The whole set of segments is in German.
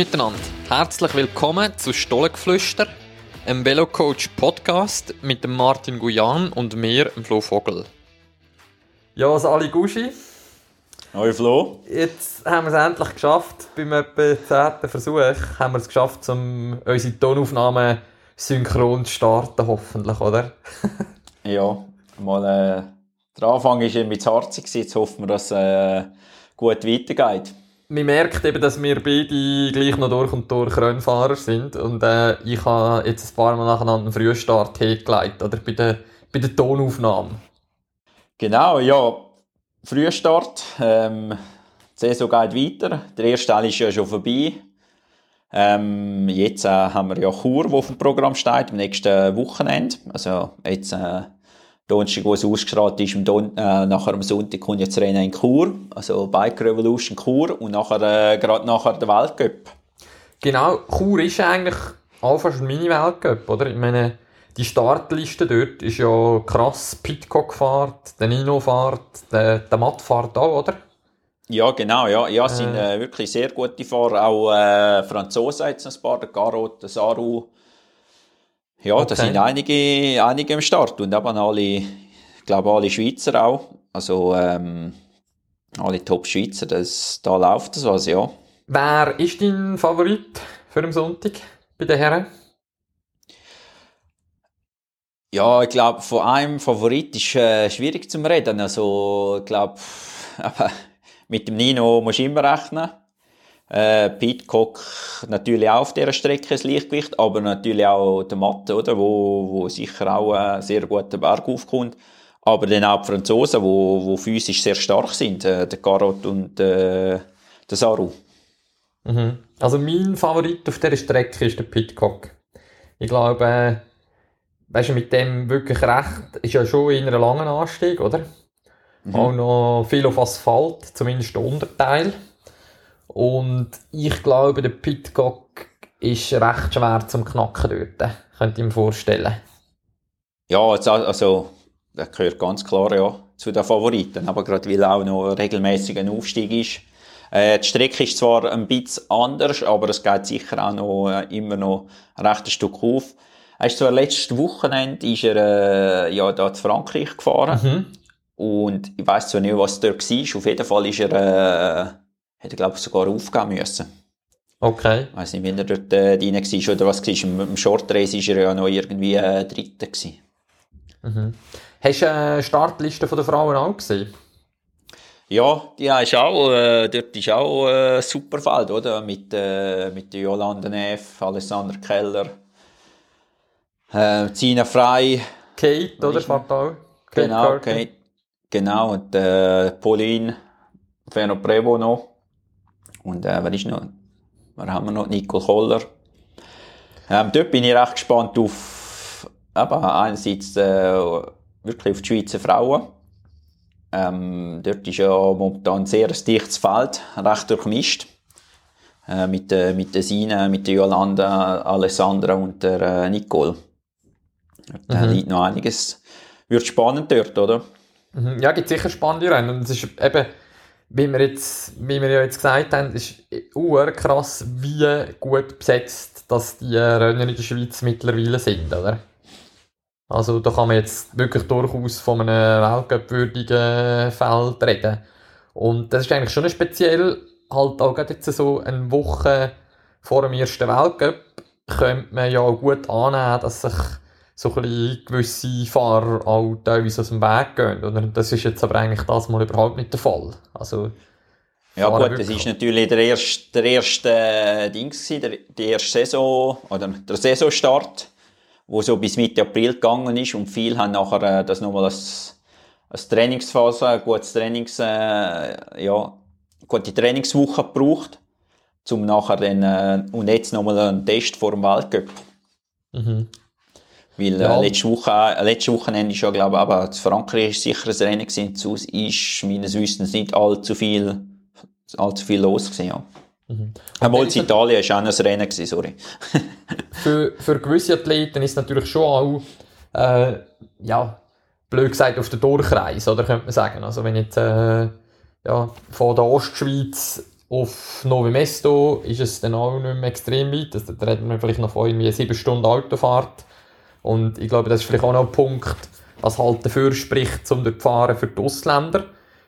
miteinander. Herzlich willkommen zu Stollengeflüster, einem Velocoach Podcast mit dem Martin Guyan und mir, dem Flo Vogel. Ja, Sali Guschi. Hallo Flo. Jetzt haben wir es endlich geschafft. Beim etwa 10. Versuch haben wir es geschafft, um unsere Tonaufnahmen synchron zu starten, hoffentlich, oder? ja, mal, äh, der Anfang war ein bisschen harzig, jetzt hoffen wir, dass es äh, gut weitergeht man merkt eben, dass wir beide gleich noch durch und durch Rennfahrer sind. Und äh, ich habe jetzt ein paar Mal nacheinander einen Frühstart hingelegt, oder? Bei der, bei der Tonaufnahme. Genau, ja. Frühstart. Ähm, die Saison geht weiter. Der erste Teil ist ja schon vorbei. Ähm, jetzt äh, haben wir ja Chur, wo auf dem Programm steht, am nächsten Wochenende. Also jetzt äh, Donnerstag, wo es ausgestrahlt ist, am Don äh, nachher am Sonntag kommt jetzt Rennen in Chur, also Bike Revolution Chur und nachher, äh, gerade nachher der Weltcup. Genau, Chur ist eigentlich fast ein Mini-Weltcup, oder? Ich meine, die Startliste dort ist ja krass. Pitcock fahrt, der Nino fahrt, der, der Matt fahrt auch, oder? Ja, genau, ja. Ja, es sind äh, wirklich sehr gute Fahrer. Auch äh, Franzosen jetzt ein paar, der Garot, der Saru, ja, okay. da sind einige, einige im Start und eben alle, ich glaube alle Schweizer auch. Also ähm, alle Top-Schweizer, da läuft das was, ja. Wer ist dein Favorit für den Sonntag bei den Herren? Ja, ich glaube, von einem Favorit ist äh, schwierig zu reden. Also, ich glaube, mit dem Nino musst du immer rechnen. Äh, Pitcock natürlich auch auf dieser Strecke das Lichtgewicht, aber natürlich auch der Matte, oder, wo, wo sicher auch einen sehr guten Berg aufkommt. Aber dann auch die Franzosen, wo, wo physisch sehr stark sind, äh, der Carot und äh, der Saru. Mhm. Also mein Favorit auf dieser Strecke ist der Pitcock. Ich glaube, äh, weißt du, mit dem wirklich recht, ist ja schon in einem langen Anstieg, oder? Mhm. Auch noch viel auf Asphalt, zumindest der Unterteil. Und ich glaube, der Pitcock ist recht schwer zum Knacken dort. Könnte ich mir vorstellen. Ja, also, der gehört ganz klar ja, zu den Favoriten. Aber gerade weil auch noch regelmäßig ein Aufstieg ist. Äh, die Strecke ist zwar ein bisschen anders, aber es geht sicher auch noch, äh, immer noch ein rechtes Stück auf. Er ist zwar letztes Wochenende ist er, äh, ja, da zu Frankreich gefahren. Mhm. Und ich weiß zwar nicht, was dort war. Auf jeden Fall ist er, äh, hätte glaube ich sogar aufgeben müssen. Okay. Ich weiss nicht, wie er dort äh, rein war oder was war. Im, im Short Race war er ja noch irgendwie äh, Dritter. Mhm. Hast du eine Startliste der Frauen auch gesehen? Ja, die ist auch, äh, dort ist auch äh, super Feld, oder? Mit, äh, mit Jolanda Neff, Alessandra Keller, äh, Zina Frei. Kate, oder? Kate genau. Kate. Genau, und äh, Pauline Ferno Prevo noch. Und äh, wer ist noch? Wer haben wir noch? Nicole Koller. Ähm, dort bin ich recht gespannt auf eben, einerseits äh, wirklich auf die Schweizer Frauen. Ähm, dort ist ja momentan ein sehr dichtes Feld, recht durchmischt. Äh, mit, äh, mit der Sine, mit der Jolanda, Alessandra und der äh, Nicole. Da mhm. liegt noch einiges. Wird spannend dort, oder? Mhm. Ja, gibt sicher spannende Rennen. Und es ist eben wie wir, jetzt, wie wir ja jetzt gesagt haben, ist krass, wie gut besetzt dass die Rennen in der Schweiz mittlerweile sind, oder? Also da kann man jetzt wirklich durchaus von einem weltcup-würdigen Feld reden. Und das ist eigentlich schon speziell, halt auch jetzt so eine Woche vor dem ersten Weltcup könnte man ja gut annehmen, dass sich so ein bisschen gewisse Fahrer auch teilweise aus dem Weg gehen. Oder? Das ist jetzt aber eigentlich das mal überhaupt nicht der Fall. Also, ja gut, das ist natürlich der erste, der erste äh, Dings der, die erste Saison, oder der Saisonstart, wo so bis Mitte April gegangen ist und viele haben nachher äh, das nochmal als, als Trainingsphase, ein gutes Trainings, äh, ja, gute Trainingswoche gebraucht, um nachher dann, äh, und jetzt nochmal einen Test vor dem Weltcup. Mhm. Weil äh, ja. äh, letzte Woche, äh, letzte Wochenende ist ja, glaube ich, aber zu Frankreich ist sicher ein Rennen gewesen. Zu ist meines Wissens nicht allzu viel, allzu viel los gewesen, ja. Mhm. Einmal in Italien war auch ein Rennen, gewesen, sorry. für, für gewisse Athleten ist es natürlich schon auch, äh, ja, blöd gesagt, auf der Durchreise, oder könnte man sagen. Also wenn jetzt, äh, ja, von der Ostschweiz auf Novi Mesto ist es dann auch nicht mehr extrem weit. Also, da reden wir vielleicht noch von irgendwie 7 Stunden Autofahrt. Und ich glaube, das ist vielleicht auch noch ein Punkt, was halt dafür spricht, um dort zu fahren für die Ausländer.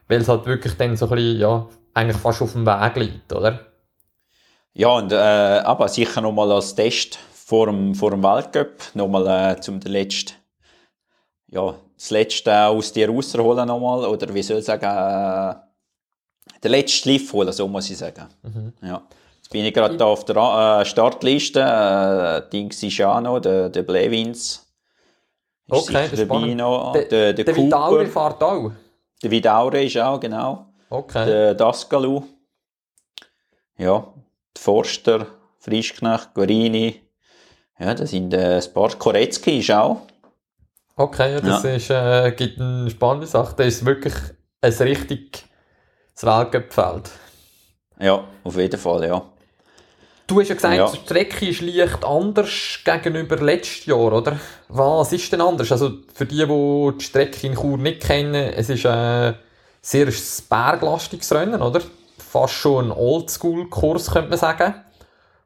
Weil es halt wirklich dann so ein bisschen, ja, eigentlich fast auf dem Weg liegt, oder? Ja, und äh, aber sicher nochmal als Test vor dem, vor dem Weltcup, nochmal äh, zum den letzten, ja, das letzte aus dir rausholen nochmal, oder wie soll ich sagen, äh, den letzten Schliff holen, so muss ich sagen. Mhm. Ja. Bin ich gerade auf der äh, Startliste, äh, Dings ist auch noch, der, der Blevins. Okay, das ist Noch, der, der, der, der Vidaure fährt auch? Der Vidaure ist auch, genau. Okay. Der Dasgalu. Ja, die Forster, Frischknecht, Guarini. Ja, das sind äh, ein paar. Koretzki ist auch. Okay, ja, das ja. Ist, äh, gibt eine spannende Sache. Das ist wirklich ein richtig Weltcup-Feld. Ja, auf jeden Fall, ja. Du hast ja gesagt, ja. die Strecke ist leicht anders gegenüber letztes Jahr, oder? Was ist denn anders? Also für die, die die Strecke in Chur nicht kennen, es ist ein sehr berglastiges Rennen, oder? Fast schon ein Oldschool-Kurs, könnte man sagen.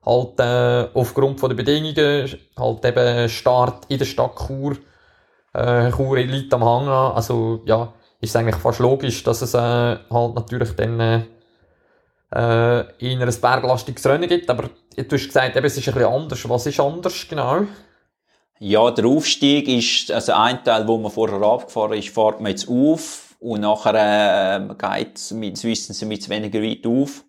Halt äh, aufgrund der Bedingungen, halt eben Start in der Stadt Chur, äh, Chur Elite am Hang Also ja, ist es eigentlich fast logisch, dass es äh, halt natürlich dann äh, äh, in ein berglastiges Rennen gibt. Aber du hast gesagt, eben, es ist bisschen anders. Was ist anders genau? Ja, der Aufstieg ist, also ein Teil, wo man vorher abgefahren ist, fährt man jetzt auf und nachher äh, geht es mit Wissens mit weniger weit auf.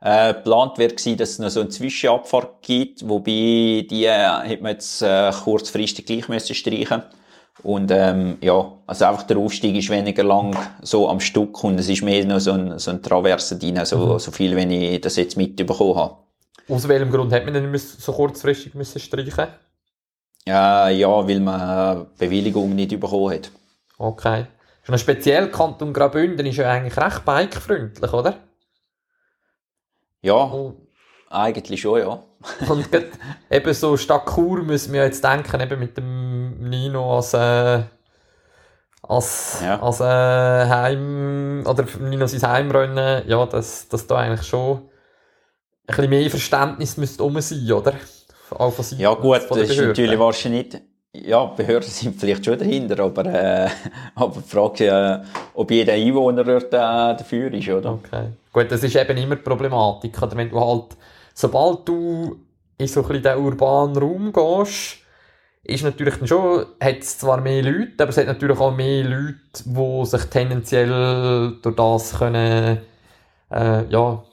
Äh, geplant wäre gewesen, dass es noch so eine Zwischenabfahrt gibt, wobei die äh, hätte man jetzt äh, kurzfristig gleich müssen streichen und ähm, ja, also einfach der Aufstieg ist weniger lang so am Stück und es ist mehr noch so ein, so ein Traverse drin, so, mhm. so viel, wenn ich das jetzt mitbekommen habe. Aus welchem Grund hat man denn so kurzfristig müssen streichen äh, Ja, weil man Bewilligung nicht bekommen hat. Okay. Schon speziell Kanton Graubünden ist ja eigentlich recht bikefreundlich, oder? Ja, und eigentlich schon, ja. und eben so statt Chur müssen wir jetzt denken, eben mit dem Nino als, äh, als, ja. als äh, Heim, oder Nino sein Heimrennen, ja, dass, dass da eigentlich schon ein bisschen mehr Verständnis müsste um sein, oder? Auch von ja gut, das ist natürlich wahrscheinlich nicht, ja, Behörden sind vielleicht schon dahinter, aber, äh, aber die Frage, äh, ob jeder Einwohner dort äh, dafür ist, oder? Okay. Gut, das ist eben immer die Problematik, oder wenn du halt sobald du in so ein bisschen den urbanen Raum gehst, ist natürlich dann schon, hat es zwar mehr Leute, aber es hat natürlich auch mehr Leute, die sich tendenziell durch das können, äh, ja,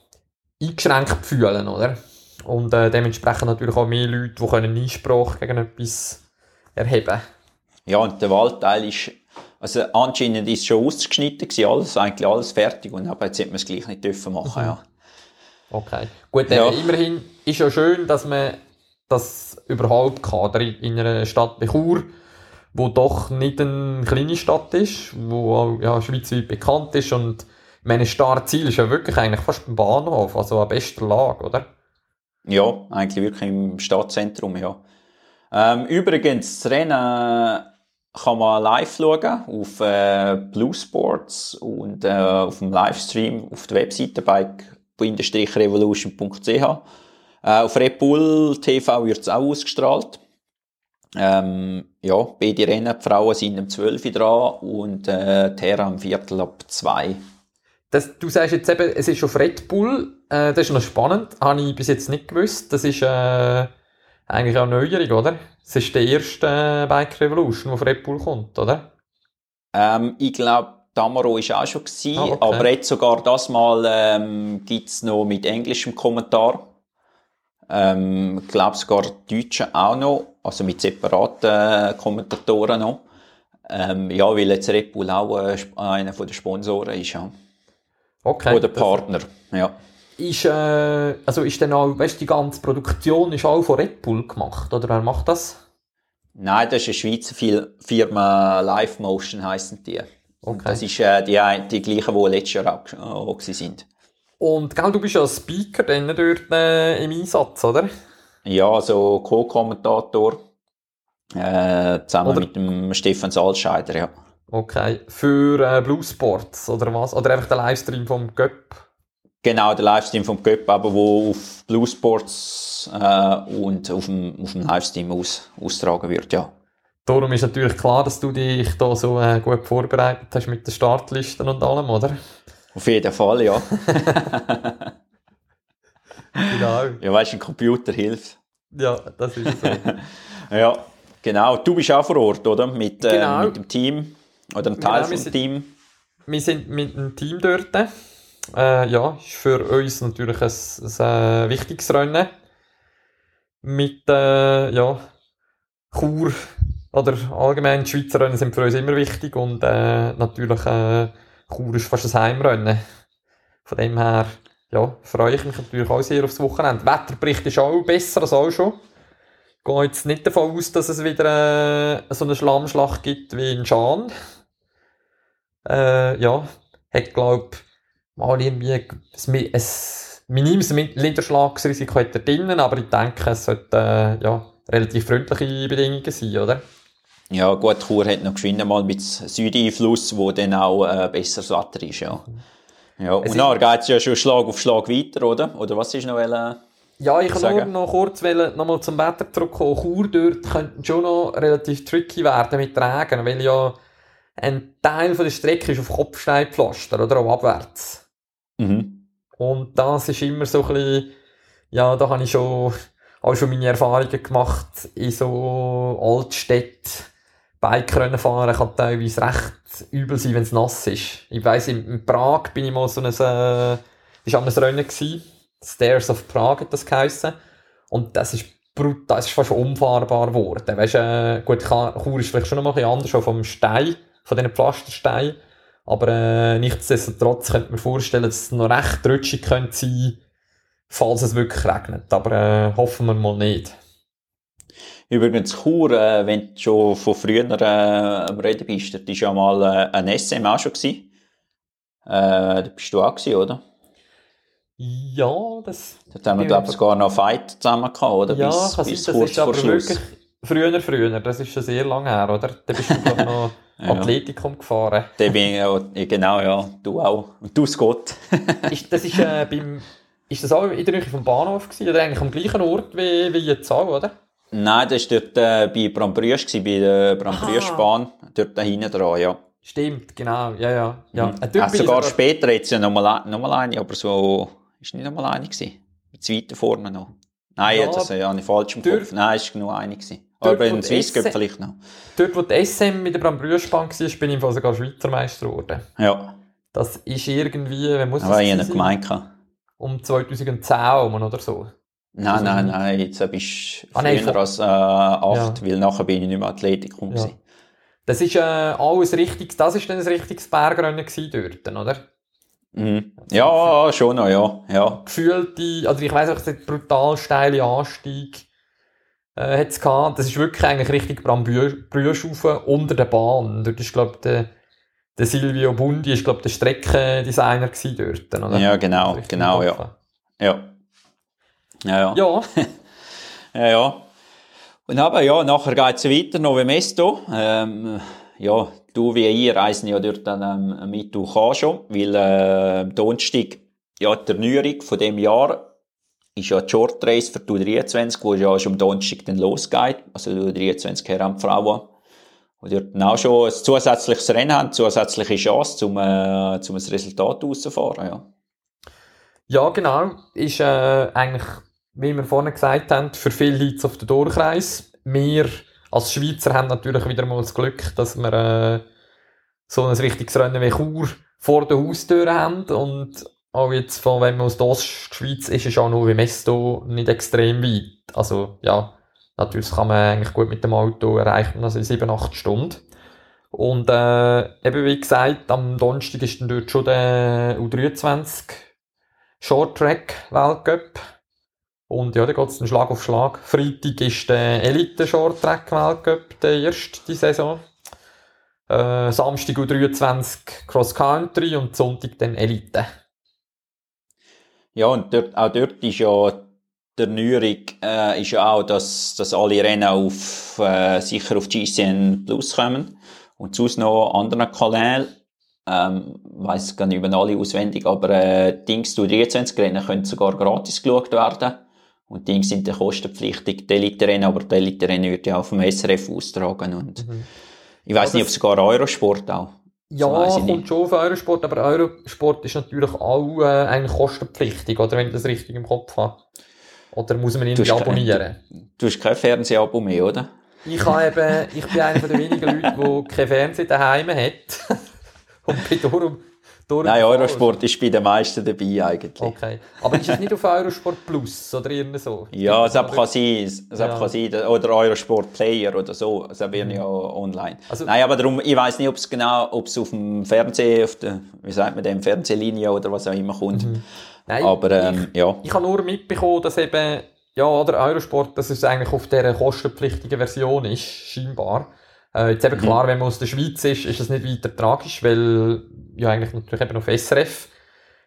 eingeschränkt fühlen, oder? Und äh, dementsprechend natürlich auch mehr Leute, die können Einspruch gegen etwas erheben Ja, und der Waldteil ist, also anscheinend ist schon ausgeschnitten gewesen, alles, eigentlich alles fertig, und aber jetzt hätte man es gleich nicht dürfen machen, mhm. ja. Okay. Gut, ja. immerhin ist ja schön, dass man das überhaupt kann, in einer Stadt wie Chur, wo doch nicht eine kleine Stadt ist, wo auch, ja, schweizweit bekannt ist und mein Startziel ist ja wirklich eigentlich fast beim Bahnhof, also an bester Lage, oder? Ja, eigentlich wirklich im Stadtzentrum, ja. Ähm, übrigens, das Rennen kann man live schauen auf äh, Blue Sports und äh, auf dem Livestream auf der Webseite Bike revolution.ch. Äh, auf Red Bull TV wird es auch ausgestrahlt. Ähm, ja, beide Rennen, die Frauen sind um 12 Uhr dran und äh, die Herren am Viertel ab 2 das, du sagst jetzt eben, es ist auf Red Bull, äh, das ist noch spannend, habe ich bis jetzt nicht gewusst. Das ist äh, eigentlich auch Neuerung, oder? Das ist der erste äh, Bike Revolution, der auf Red Bull kommt, oder? Ähm, ich glaube, Tamaro war auch schon, gewesen, ah, okay. aber jetzt sogar das Mal ähm, gibt es noch mit englischem Kommentar. Ähm, ich glaube sogar Deutsche auch noch, also mit separaten äh, Kommentatoren noch. Ähm, ja, weil jetzt Red Bull auch äh, einer der Sponsoren ist. Ja. Okay. Oder Partner, ja. Ist, äh, also ist dann auch, weißt, die ganze Produktion ist auch von Red Bull gemacht, oder wer macht das? Nein, das ist eine Schweizer Firma, Live Motion heissen die. Okay. Das ist äh, die, die gleichen, die letztes Jahr auch, auch sind. Und gell, du bist ja Speaker dann dort äh, im Einsatz, oder? Ja, also Co-Kommentator äh, zusammen oder? mit dem Stefan Salscheider, ja. Okay. Für äh, Blue Sports oder was? Oder einfach der Livestream vom Göpp? Genau, der Livestream vom Cup, aber wo auf Blue Sports äh, und auf dem, auf dem Livestream aus, austragen wird, ja. Darum ist natürlich klar, dass du dich da so äh, gut vorbereitet hast mit den Startlisten und allem, oder? Auf jeden Fall, ja. genau. Ja, weißt du, ein Computer hilft. Ja, das ist so. ja, genau. Du bist auch vor Ort, oder? Mit, äh, genau. mit dem Team oder einem Teil genau, vom Team. Wir sind mit dem Team dort. Äh, ja, ist für uns natürlich ein, ein, ein wichtiges Rennen. Mit, äh, ja, Chur oder allgemein die Schweizer Rennen sind für uns immer wichtig und äh, natürlich äh, Chur ist fast ein Heimrennen. Von dem her, ja, freue ich mich natürlich auch sehr aufs Wochenende. Wetterbericht ist auch besser als auch schon. Ich gehe jetzt nicht davon aus, dass es wieder äh, so eine Schlammschlacht gibt wie in Schaan. Äh, ja, hat glaube mal irgendwie ein, ein minimes Niederschlagsrisiko er drinnen, aber ich denke, es sollte äh, ja, relativ freundliche Bedingungen sein, oder? Ja, gut, Chur hat noch geschwind mal mit Südeinfluss, wo dann auch äh, besseres Wetter ist, ja. Ja, und dann geht es ja schon Schlag auf Schlag weiter, oder? Oder was ist noch äh, Ja, ich kann nur noch kurz nochmal zum Wetter zurückkommen. Chur dort könnte schon noch relativ tricky werden mit Regen, weil ja ein Teil von der Strecke ist auf Kopfsteinpflaster oder auch abwärts. Mhm. Und das ist immer so ein bisschen, ja, da habe ich schon, auch schon meine Erfahrungen gemacht in so Altstädten. Bikerennen fahren kann teilweise recht übel sein, wenn es nass ist. Ich weiss, in, Prag bin ich mal so ein, äh, ist an einem Rennen gewesen. Stairs of Prague hat das geheissen. Und das ist brutal, das ist fast unfahrbar geworden. Weißt, äh, gut, Chur ist vielleicht schon noch mal ein anders, auch vom Stein von diesen Pflastersteinen. Aber äh, nichtsdestotrotz könnte man vorstellen, dass es noch recht rutschig könnte sein, falls es wirklich regnet. Aber äh, hoffen wir mal nicht. Übrigens, Chur, äh, wenn du schon von früher äh, am Reden bist, das war ja mal äh, ein SM auch schon. Gewesen. Äh, da bist du auch gewesen, oder? Ja, das... Da haben wir, glaube ich, sogar noch Fight zusammen gehabt, oder? Ja, bis, kann bis sein, das ist aber Schluss. wirklich früher, früher. Das ist schon sehr lange her, oder? Da bist du, glaube noch... Ja. Athletikum gefahren. Der bin ich, genau, ja. Du auch. Und du, Scott. ist, das ist, äh, beim, ist das auch in der Nähe vom Bahnhof gewesen, oder eigentlich am gleichen Ort wie, wie jetzt auch, oder? Nein, das war dort äh, bei Brambrüsch, bei der Brambrüschbahn. Dort da hinten dran, ja. Stimmt, genau, ja, ja. ja. Mhm. Äh, sogar, sogar später jetzt ja nochmal noch mal eine, aber so, ist nicht nochmal eine gewesen. Mit weiter vorne noch. Nein, ja, das äh, habe ich falsch im Kopf. Nein, es war nur eine gewesen. Dort, aber in Swiss Cup vielleicht noch. Dort, wo die SM mit der Brambrüschbahn war, bin ich sogar Schweizer Meister geworden. Ja. Das ist irgendwie, wenn muss Aber ich nicht gemeint. Um 2010 oder so. Nein, nein, nein, jetzt bist du ah, nein, früher als äh, 8, ja. weil nachher bin ich nicht mehr Athletikum ja. Das ist äh, alles richtig, das ist dann ein richtiges Bergrennen dort, oder? Mhm. Ja, schon noch, ja. ja. Gefühlte, also ich weiss auch, der brutal steile Anstieg äh, hat's gehabt. Das ist wirklich eigentlich richtig Brühschufe unter der Bahn. Dort ist, glaube der, der Silvio Bundi ist, glaube der Streckendesigner dort, oder? Ja, genau, genau, ja. ja. Ja, ja. Ja. ja, ja. Und aber, ja, nachher geht's weiter, Novemesto. Ähm, ja, du wie ich reisen ja dort dann ähm, mit du kannst schon, weil äh, am Donnerstag ja, die Erneuerung von dem Jahr ist ja die Short Race für die 23 wo ja schon am Donnerstag dann losgeht. Also die 23 Herren und Frauen. Und dort dann auch schon ein zusätzliches Rennen haben, zusätzliche Chance, um, äh, um ein Resultat rauszufahren, ja. Ja, genau. Ist äh, eigentlich, wie wir vorhin gesagt haben, für viele Leute auf der Durchreise. Wir als Schweizer haben natürlich wieder mal das Glück, dass wir äh, so ein richtiges Rennen wie Chur vor der Haustür haben und auch jetzt von, wenn man aus der Ostschweiz ist, ist auch nur wie Mesto nicht extrem weit. Also, ja, natürlich kann man eigentlich gut mit dem Auto erreichen, also in 7, 8 Stunden. Und, äh, eben wie gesagt, am Donnerstag ist dann dort schon der U23 Short Track Weltcup. Und ja, da geht es dann Schlag auf Schlag. Freitag ist der Elite Short Track Weltcup, der erste die Saison. Äh, Samstag U23 Cross Country und Sonntag dann Elite. Ja, und dort, auch dort ist ja der Erneuerung äh, ist ja auch, dass, dass alle Rennen auf, äh, sicher auf GCN Plus kommen und sonst noch andere Kanäle. Ähm, weiss gar nicht über alle auswendig, aber äh, Dings du 23 Rennen können sogar gratis geschaut werden. Und die sind dann kostenpflichtig, die Elite-Rennen, aber die Elite-Rennen wird ja auch vom SRF austragen. Und mhm. ich weiss nicht, ob sogar Eurosport auch. Ja, so kommt schon auf Eurosport, aber Eurosport ist natürlich auch äh, eigentlich kostenpflichtig, oder wenn ich das richtig im Kopf habe. Oder muss man ihn abonnieren? Kein, du hast kein Fernsehabo mehr, oder? Ich, habe ich bin einer der wenigen Leute, die kein Fernsehen daheim hat. Und bin darum Nein, Eurosport ist bei den meisten dabei eigentlich. Okay. Aber ist es nicht auf Eurosport Plus oder irgendwie so? Ja, es kann sein, es ja. kann sein, oder Eurosport Player oder so, es werden ja online. Also, Nein, aber darum, ich weiß nicht, ob es genau, ob es auf dem Fernsehen, auf der, wie sagt man dem, Fernsehlinie oder was auch immer kommt. Mhm. Nein, aber, ähm, ich, ja. Ich habe nur mitbekommen, dass eben, ja, oder Eurosport, dass es eigentlich auf dieser kostenpflichtigen Version ist, scheinbar. Äh, jetzt eben mhm. klar, wenn man aus der Schweiz ist, ist das nicht weiter tragisch, weil ja eigentlich natürlich eben auf SRF,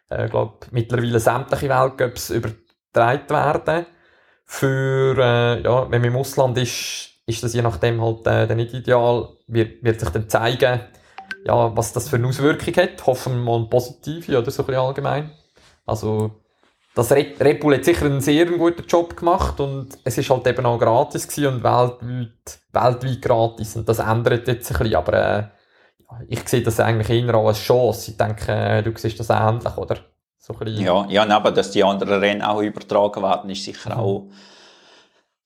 äh, glaube mittlerweile sämtliche Weltcups übertragen werden. Für, äh, ja, wenn man im Ausland ist, ist das je nachdem halt äh, nicht ideal, wird, wird sich dann zeigen, ja, was das für eine Auswirkung hat. Hoffen wir mal positive oder so ein bisschen allgemein. Also, das Red, Red Bull hat sicher einen sehr guten Job gemacht und es ist halt eben auch gratis gewesen und weltweit, weltweit gratis und das ändert jetzt ein bisschen, aber äh, ich sehe das eigentlich eher als Chance. Ich denke, äh, du siehst das ähnlich, oder? So ja, ja, aber dass die anderen Rennen auch übertragen werden, ist sicher mhm. auch,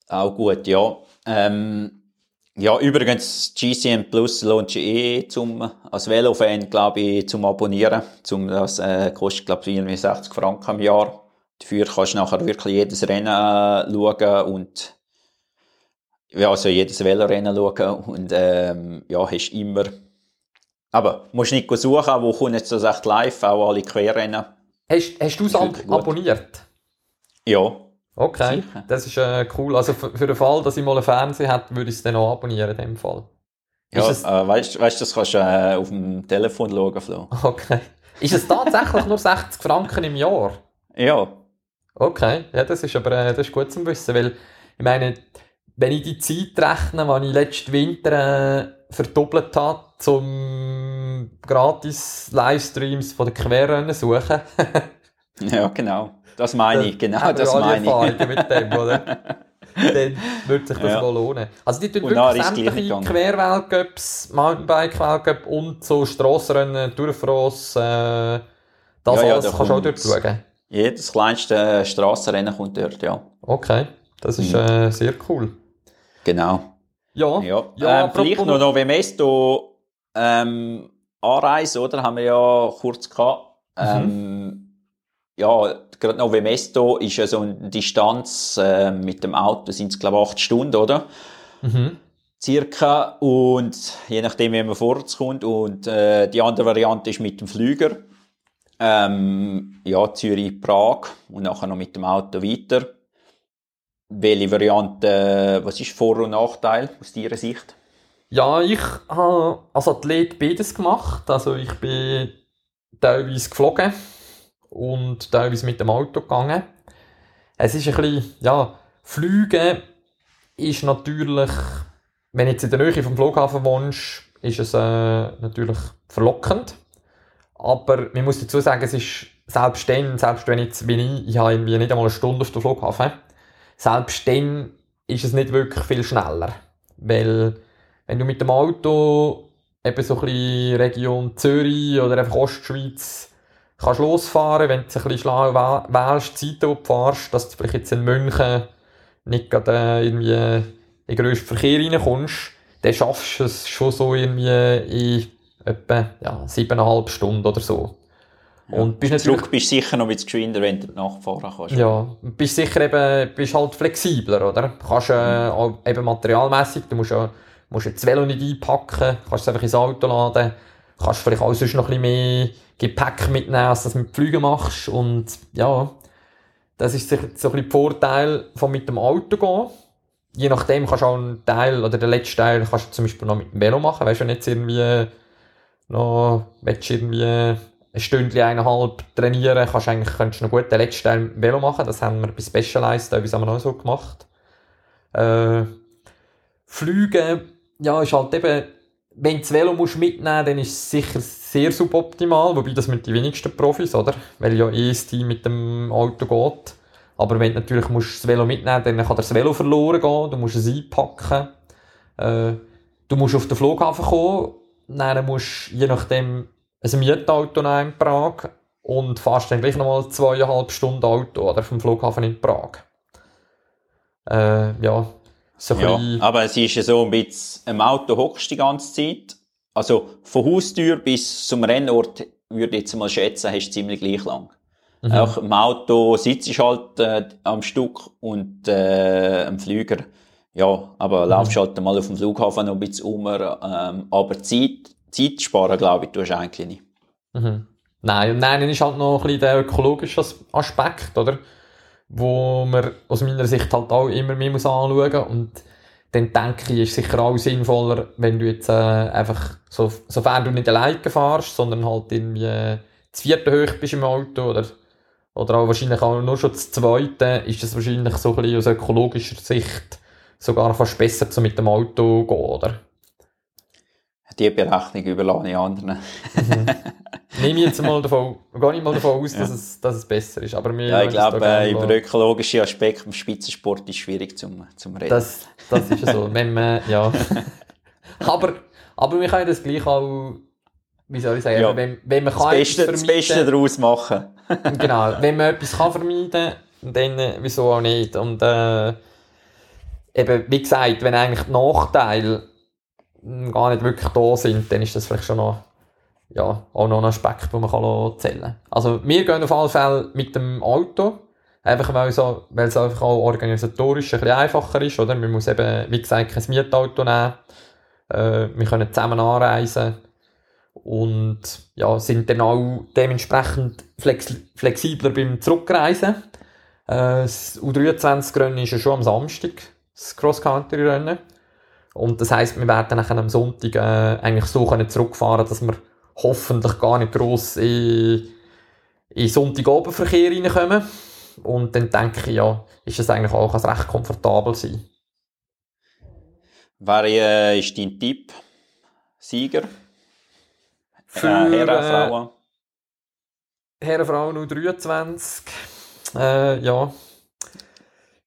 auch gut, ja. Ähm, ja, übrigens, GCM Plus lohnt sich eh zum, als Velofan, glaube ich, zum Abonnieren. Zum, das äh, kostet, glaube ich, 60 Franken im Jahr. Dafür kannst du nachher wirklich jedes Rennen äh, schauen und ja, also jedes Velorennen schauen und ähm, ja, hast immer aber musst nicht suchen, wo kommt jetzt das echt live, auch alle Querrennen. Hast, hast du es ab abonniert? Ja. Okay, sicher. das ist äh, cool. Also für, für den Fall, dass ich mal einen Fernseher hätte, würde ich es dann auch abonnieren in dem Fall. Ja, äh, weißt du, das kannst du äh, auf dem Telefon schauen, Flo. Okay. Ist es tatsächlich nur 60 Franken im Jahr? Ja. Okay, ja, das ist aber äh, das ist gut zu wissen, weil ich meine, wenn ich die Zeit rechne, die ich letzten Winter äh, verdoppelt habe, zum gratis Livestreams von der Querrennen suchen. ja, genau. Das meine ich, genau, das meine ich. mit dem, oder? Dann würde sich das ja. wohl lohnen. Also die tun und wirklich sämtliche Querweltcups, Mountainbike-Weltcup und so Strassenrennen, Durchfrost, äh, das ja, alles ja, kannst du auch dort schauen. Jedes kleinste Strassenrennen kommt dort, ja. Okay, das ist mhm. äh, sehr cool. Genau. Ja, ja. ja ähm, vielleicht noch Novemesto ähm, Anreise, oder? Haben wir ja kurz gehabt. Mhm. Ähm, ja, gerade Novemesto ist ja so eine Distanz äh, mit dem Auto, sind es glaube ich acht Stunden, oder? Mhm. Circa. Und je nachdem, wie man vorwärts kommt. Und äh, die andere Variante ist mit dem Flüger. Ähm, ja, Zürich-Prag und nachher noch mit dem Auto weiter. Welche Variante, was ist Vor- und Nachteil aus deiner Sicht? Ja, ich habe als Athlet beides gemacht. Also ich bin teilweise geflogen und teilweise mit dem Auto gegangen. Es ist ein bisschen, ja, Flügen ist natürlich, wenn du jetzt in der Nähe vom Flughafen wohnst, ist es äh, natürlich verlockend. Aber man muss dazu sagen, es ist selbst dann, selbst wenn jetzt, wie ich, ich habe irgendwie nicht einmal eine Stunde auf dem Flughafen, selbst dann ist es nicht wirklich viel schneller. Weil, wenn du mit dem Auto eben so ein bisschen Region Zürich oder einfach Ostschweiz kannst losfahren, wenn du ein bisschen schlau wählst, die Zeiten, wo du fährst, dass du vielleicht jetzt in München nicht gerade äh, irgendwie in den grössten Verkehr reinkommst, dann schaffst du es schon so irgendwie in etwa ja, siebeneinhalb Stunden oder so. Und bist Zurück bist du sicher noch bisschen geschwinder, wenn du nachfahren kannst. Ja, bist sicher eben, bist halt flexibler, oder? Du kannst äh, mhm. eben materialmässig, du musst ja, musst ja das Velo nicht einpacken, kannst es einfach ins Auto laden, kannst vielleicht auch sonst noch ein bisschen mehr Gepäck mitnehmen, als du das mit Flügen machst und ja, das ist sicher so ein bisschen der Vorteil von mit dem Auto gehen. Je nachdem kannst du auch einen Teil, oder den letzten Teil kannst du zum Beispiel noch mit dem Velo machen, weißt du, jetzt irgendwie noch, willst du irgendwie ein Stündchen, eineinhalb trainieren, kannst eigentlich, könntest du noch gut den letzten Teil Velo machen. Das haben wir bei Specialized teilweise haben wir auch so gemacht. Äh, Flügen, ja, ist halt eben, wenn du das Velo musst mitnehmen musst, dann ist es sicher sehr suboptimal, wobei das mit den wenigsten Profis, oder? Weil ja eh das Team mit dem Auto geht. Aber wenn du natürlich musst das Velo mitnehmen dann kann das Velo verloren gehen, du musst es einpacken. Äh, du musst auf den Flughafen kommen, dann musst du je nachdem ein Mietauto nehmen in Prag und fährst dann gleich nochmal zweieinhalb Stunden Auto oder vom Flughafen in Prag. Äh, ja, so ja, aber es ist ja so ein bisschen, im Auto hockst die ganze Zeit. Also von Haustür bis zum Rennort würde ich jetzt mal schätzen, hast du ziemlich gleich lang. Mhm. Auch im Auto sitzt du halt äh, am Stück und äh, am Flüger, ja, aber mhm. laufst halt mal auf dem Flughafen noch ein bisschen um, ähm, aber Zeit, Zeit sparen, glaube ich, tust du eigentlich nicht. Mhm. Nein, und nein, dann ist halt noch ein bisschen der ökologische Aspekt, oder? Wo man aus meiner Sicht halt auch immer mehr muss anschauen muss. Und dann denke ich, ist sicher auch sinnvoller, wenn du jetzt äh, einfach, so, sofern du nicht alleine fährst, sondern halt irgendwie äh, das vierte hoch bist im Auto oder oder auch wahrscheinlich auch nur schon das Zweite, ist es wahrscheinlich so ein bisschen aus ökologischer Sicht sogar fast besser zu mit dem Auto gehen, oder? Die Berechnung überlasse ich anderen. mhm. Nehme jetzt mal davon, gehe ich mal davon aus, dass, es, dass es besser ist. Aber ja, ich glaube, äh, über ökologische Aspekte im Spitzensport ist schwierig zum, zum reden. Das, das ist ja so. Wenn man, ja. aber, aber wir können das gleich auch, wie soll ich sagen, ja. wenn, wenn man das kann Beste, das Beste daraus machen. genau, wenn man etwas kann vermeiden kann, dann äh, wieso auch nicht. Und äh, eben, wie gesagt, wenn eigentlich die Nachteile gar nicht wirklich da sind, dann ist das vielleicht schon noch, ja, auch noch ein Aspekt, den man kann zählen kann. Also wir gehen auf alle Fälle mit dem Auto, einfach weil, so, weil es einfach auch organisatorisch ein bisschen einfacher ist, oder? Man muss eben, wie gesagt, kein Mietauto nehmen, äh, wir können zusammen anreisen, und ja, sind dann auch dementsprechend flex flexibler beim Zurückreisen. Äh, das U23-Rennen ist ja schon am Samstag, das Cross-Country-Rennen. Und das heisst, wir werden dann am Sonntag äh, eigentlich so können zurückfahren dass wir hoffentlich gar nicht gross in, in Sonntagabendverkehr reinkommen. Und dann denke ich, ja, ist es eigentlich auch recht komfortabel sein. Wer äh, ist dein Tipp? Sieger? Für äh, Herren, Frauen. Herren, Frauen 23. Äh, ja.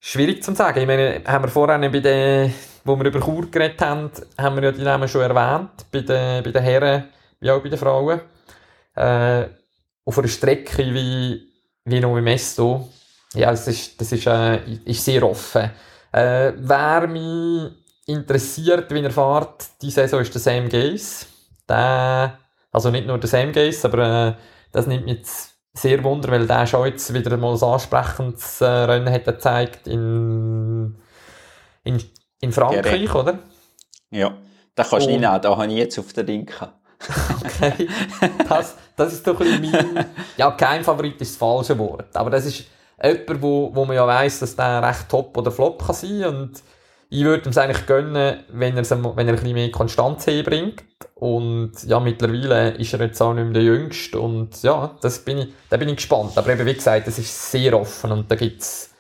Schwierig zu sagen. Ich meine, haben wir vorhin bei den, wo wir über Chur geredet haben, haben wir ja die Namen schon erwähnt. Bei den, bei den Herren wie auch bei den Frauen. Äh, auf einer Strecke wie, wie noch im Esto. Ja, das ist, das ist, äh, ist sehr offen. Äh, wer mich interessiert, wie er fährt, die Saison ist der Sam Gaze. Der also nicht nur der Sam Gaze, aber äh, das nimmt mich jetzt sehr wunder, weil der schon jetzt wieder mal ein ansprechendes äh, Rennen hat gezeigt in, in, in Frankreich, ja, oder? Ja, da kannst du nicht nehmen, da habe ich jetzt auf der Linken. okay, das, das ist doch ein bisschen mein... Ja, kein Favorit ist das falsche Wort, aber das ist jemand, wo, wo man ja weiss, dass der recht top oder flop kann sein und ich würde ihm es eigentlich gönnen, wenn er, wenn er ein bisschen mehr Konstanz bringt. Und ja, mittlerweile ist er jetzt auch nicht mehr der Jüngste. Und ja, das bin ich, da bin ich gespannt. Aber eben, wie gesagt, es ist sehr offen. Und da gibt's,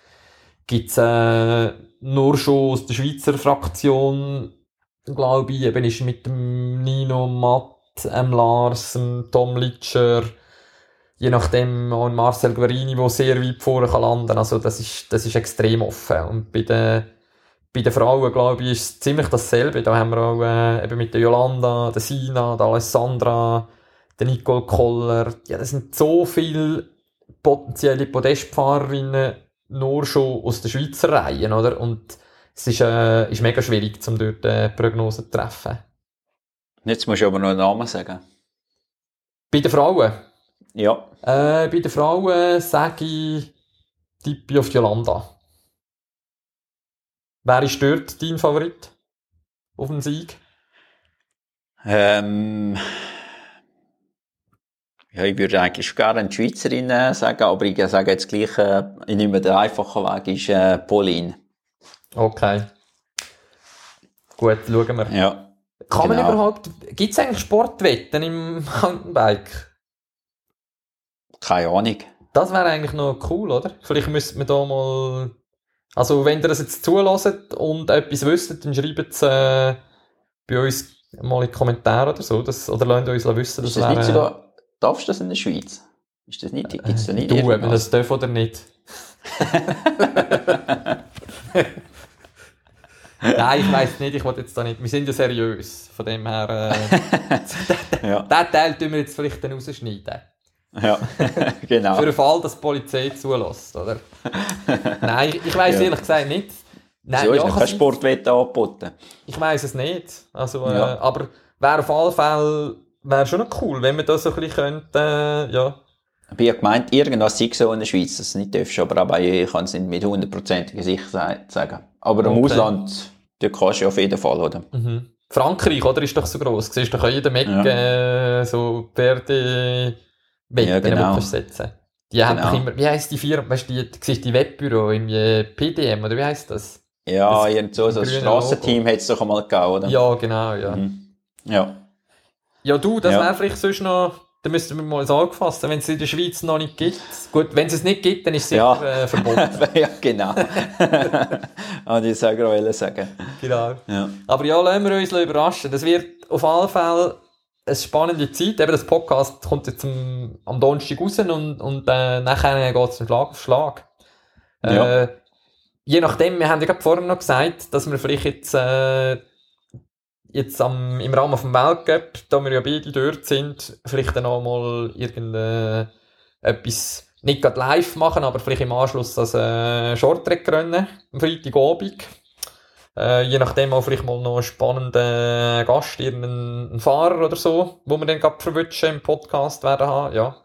gibt's, äh, nur schon aus der Schweizer Fraktion, glaube ich, eben ist mit dem Nino Matt, M. Lars, dem Tom Litscher, je nachdem auch Marcel Guarini, der sehr weit vorne kann landen. Also das ist, das ist extrem offen. Und bei den bei den Frauen, glaube ich, ist es ziemlich dasselbe. Da haben wir auch äh, eben mit der Jolanda, der Sina, der Alessandra, der Nicole Koller. Ja, das sind so viele potenzielle Podestfahrerinnen nur schon aus der Schweizer Reihen, oder? Und es ist, äh, ist mega schwierig, um dort äh, Prognosen zu treffen. Jetzt musst du aber noch einen Namen sagen. Bei den Frauen? Ja. Äh, bei den Frauen sage ich Tippi auf Jolanda. Wer ist dort dein Favorit auf den Sieg? Ähm, ja, ich würde eigentlich gerne eine Schweizerin äh, sagen, aber ich sage jetzt gleich, äh, ich nehme den einfachen Weg, ist äh, Pauline. Okay. Gut, schauen wir. Ja. Kann genau. man überhaupt, gibt es eigentlich Sportwetten im Mountainbike? Keine Ahnung. Das wäre eigentlich noch cool, oder? Vielleicht müsste man da mal also, wenn ihr das jetzt zulässt und etwas wisst, dann schreibt es äh, bei uns mal in die Kommentare oder so, das, oder lasst uns wissen, dass das wäre, nicht sogar, darfst du das in der Schweiz? Ist das nicht, gibt's da nicht Du, wenn das darf oder nicht. Nein, ich weiß nicht, ich wollte jetzt da nicht. Wir sind ja seriös, von dem her. Äh, ja. Den Teil tun wir jetzt vielleicht dann rausschneiden. Ja, genau. Für den Fall, dass die Polizei zulässt, oder? Nein, ich, ich weiß ja. ehrlich gesagt nicht. Nein, so ja, ist kein Sportwette angeboten. Ich weiß es nicht. Also, äh, ja. aber wäre auf alle Fälle wäre schon noch cool, wenn wir das so ein bisschen könnte, äh, ja. Ich habe gemeint, irgendwas sei so in der Schweiz, das nicht darfst, aber auch ich kann es nicht mit hundertprozentiger Sicherheit sagen. Aber okay. im Ausland, da kannst du auf jeden Fall, oder? Mhm. Frankreich, oder, ist doch so gross. Siehst du doch jeder Meck, ja. äh, so Pferde, Wetten, ja, genau. die setzen. Die genau. haben doch immer, wie heisst die Firma, weißt du, die, siehst die Webbüro, irgendwie PDM, oder wie heisst das? Ja, das so, so ein Strassenteam hat es doch einmal gegeben, oder? Ja, genau, ja. Mhm. Ja. Ja, du, das ja. wäre vielleicht sonst noch, da müssten wir mal sagen fassen, wenn es in der Schweiz noch nicht gibt. Gut, wenn es es nicht gibt, dann ist es sicher ja. äh, verboten. ja, genau. An die sagen, sagen. Genau. Ja. Aber ja, lassen wir uns überraschen. Das wird auf alle Fälle eine spannende Zeit. Eben, das Podcast kommt jetzt am, am Donnerstag raus und, und äh, nachher geht es Schlag auf Schlag. Ja. Äh, je nachdem, wir haben ja gerade vorhin noch gesagt, dass wir vielleicht jetzt, äh, jetzt am, im Rahmen vom Weltcup, da wir ja beide dort sind, vielleicht dann auch mal irgendetwas, nicht gerade live machen, aber vielleicht im Anschluss als äh, Shorttrack-Rennen am Freitagabend. Äh, je nachdem auch vielleicht mal noch einen spannenden Gast, irgendeinen Fahrer oder so, wo wir dann gerade verwünschen im Podcast werden haben, ja.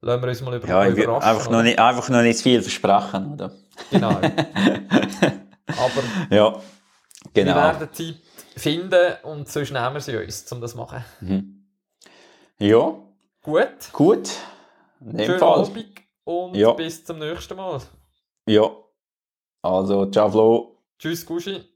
Lassen wir uns mal über ja, überraschen. Einfach noch, nicht, einfach noch nicht viel versprechen, oder? Genau. Aber ja, genau. wir werden Zeit finden und sonst nehmen wir sie uns, um das zu machen. Mhm. Ja. Gut. Gut. Schönen Abend und ja. bis zum nächsten Mal. Ja. Also, ciao Flo. Tschüss, Gushi.